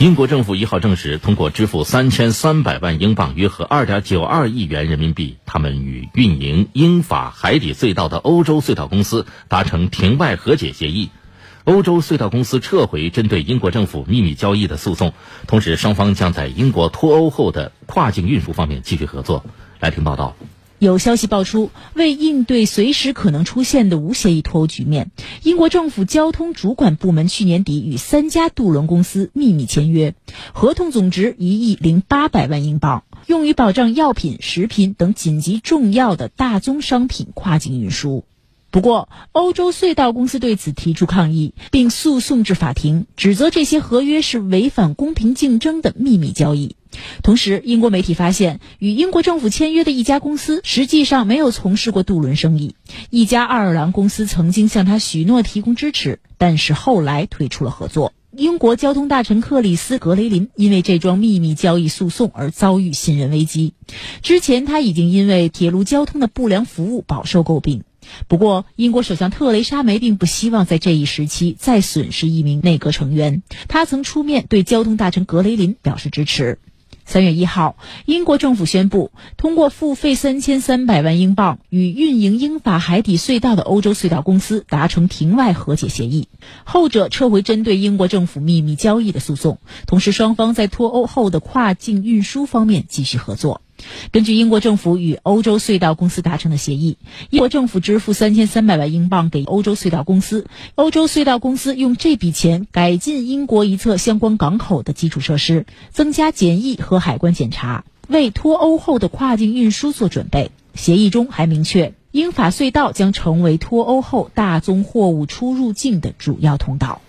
英国政府一号证实，通过支付三千三百万英镑（约合二点九二亿元人民币），他们与运营英法海底隧道的欧洲隧道公司达成庭外和解协议。欧洲隧道公司撤回针对英国政府秘密交易的诉讼，同时双方将在英国脱欧后的跨境运输方面继续合作。来听报道。有消息爆出，为应对随时可能出现的无协议脱欧局面，英国政府交通主管部门去年底与三家渡轮公司秘密签约，合同总值一亿零八百万英镑，用于保障药品、食品等紧急重要的大宗商品跨境运输。不过，欧洲隧道公司对此提出抗议，并诉讼至法庭，指责这些合约是违反公平竞争的秘密交易。同时，英国媒体发现，与英国政府签约的一家公司实际上没有从事过渡轮生意。一家爱尔兰公司曾经向他许诺提供支持，但是后来退出了合作。英国交通大臣克里斯·格雷林因为这桩秘密交易诉讼而遭遇信任危机。之前，他已经因为铁路交通的不良服务饱受诟病。不过，英国首相特蕾莎梅并不希望在这一时期再损失一名内阁成员。她曾出面对交通大臣格雷林表示支持。三月一号，英国政府宣布通过付费三千三百万英镑，与运营英法海底隧道的欧洲隧道公司达成庭外和解协议。后者撤回针对英国政府秘密交易的诉讼，同时双方在脱欧后的跨境运输方面继续合作。根据英国政府与欧洲隧道公司达成的协议，英国政府支付三千三百万英镑给欧洲隧道公司，欧洲隧道公司用这笔钱改进英国一侧相关港口的基础设施，增加检疫和海关检查，为脱欧后的跨境运输做准备。协议中还明确，英法隧道将成为脱欧后大宗货物出入境的主要通道。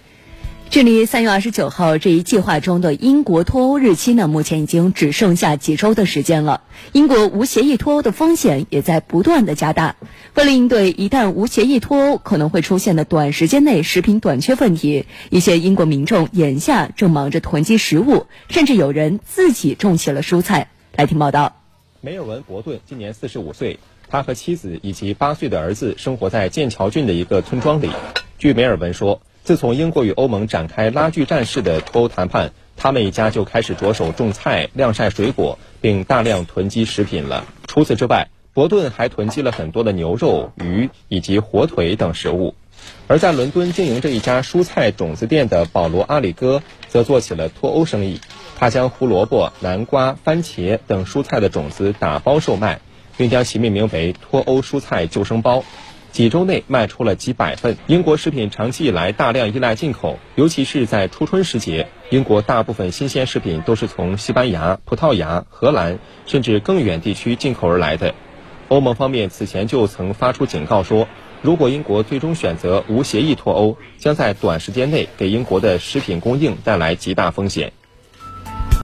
距离三月二十九号这一计划中的英国脱欧日期呢，目前已经只剩下几周的时间了。英国无协议脱欧的风险也在不断的加大。为了应对一旦无协议脱欧可能会出现的短时间内食品短缺问题，一些英国民众眼下正忙着囤积食物，甚至有人自己种起了蔬菜。来听报道。梅尔文·伯顿今年四十五岁，他和妻子以及八岁的儿子生活在剑桥郡的一个村庄里。据梅尔文说。自从英国与欧盟展开拉锯战式的脱欧谈判，他们一家就开始着手种菜、晾晒水果，并大量囤积食品了。除此之外，伯顿还囤积了很多的牛肉、鱼以及火腿等食物。而在伦敦经营这一家蔬菜种子店的保罗·阿里戈则做起了脱欧生意。他将胡萝卜、南瓜、番茄等蔬菜的种子打包售卖，并将其命名为“脱欧蔬菜救生包”。几周内卖出了几百份。英国食品长期以来大量依赖进口，尤其是在初春时节，英国大部分新鲜食品都是从西班牙、葡萄牙、荷兰甚至更远地区进口而来的。欧盟方面此前就曾发出警告说，如果英国最终选择无协议脱欧，将在短时间内给英国的食品供应带来极大风险。